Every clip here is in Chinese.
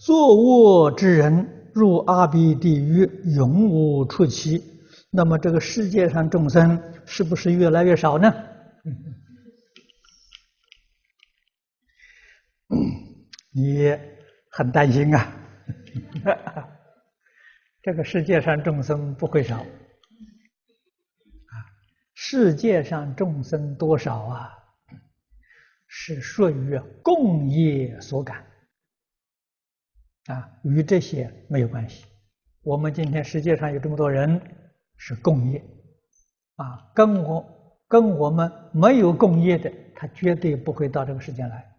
作恶之人入阿鼻地狱，永无出期。那么这个世界上众生是不是越来越少呢？你很担心啊！这个世界上众生不会少啊！世界上众生多少啊？是顺于共业所感啊，与这些没有关系。我们今天世界上有这么多人是共业啊，跟我跟我们没有共业的，他绝对不会到这个世界来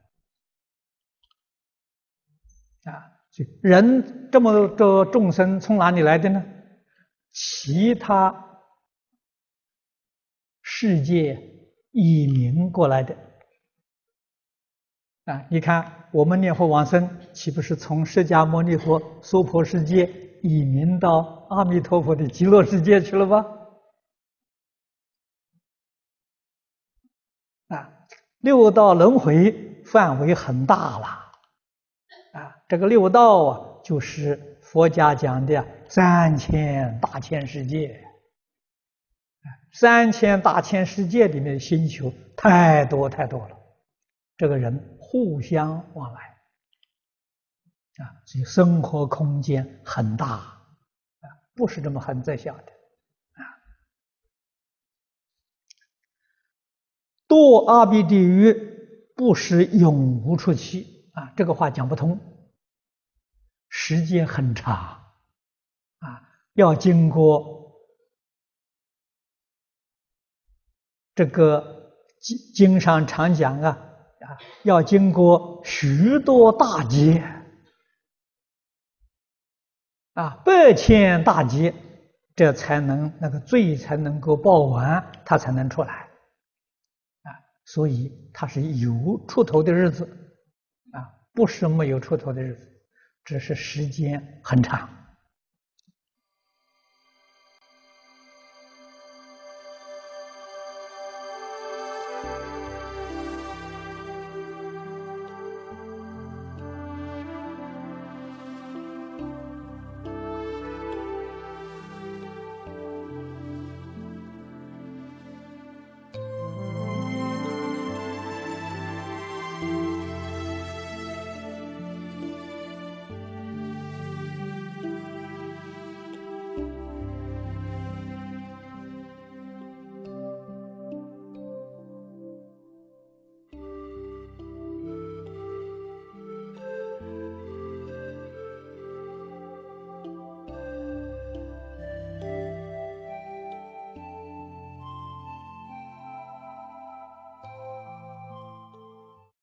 啊。人这么多众生从哪里来的呢？其他世界移民过来的。啊，你看我们念佛往生，岂不是从释迦牟尼佛娑婆世界移民到阿弥陀佛的极乐世界去了吗？啊，六道轮回范围很大了，啊，这个六道啊，就是佛家讲的三千大千世界，三千大千世界里面的星球太多太多了，这个人。互相往来啊，所以生活空间很大啊，不是这么很窄小的啊。堕阿鼻地狱不是永无出期啊，这个话讲不通。时间很长啊，要经过这个经经上常讲。啊，要经过许多大劫，啊，百千大劫，这才能那个罪才能够报完，他才能出来，啊，所以他是有出头的日子，啊，不是没有出头的日子，只是时间很长。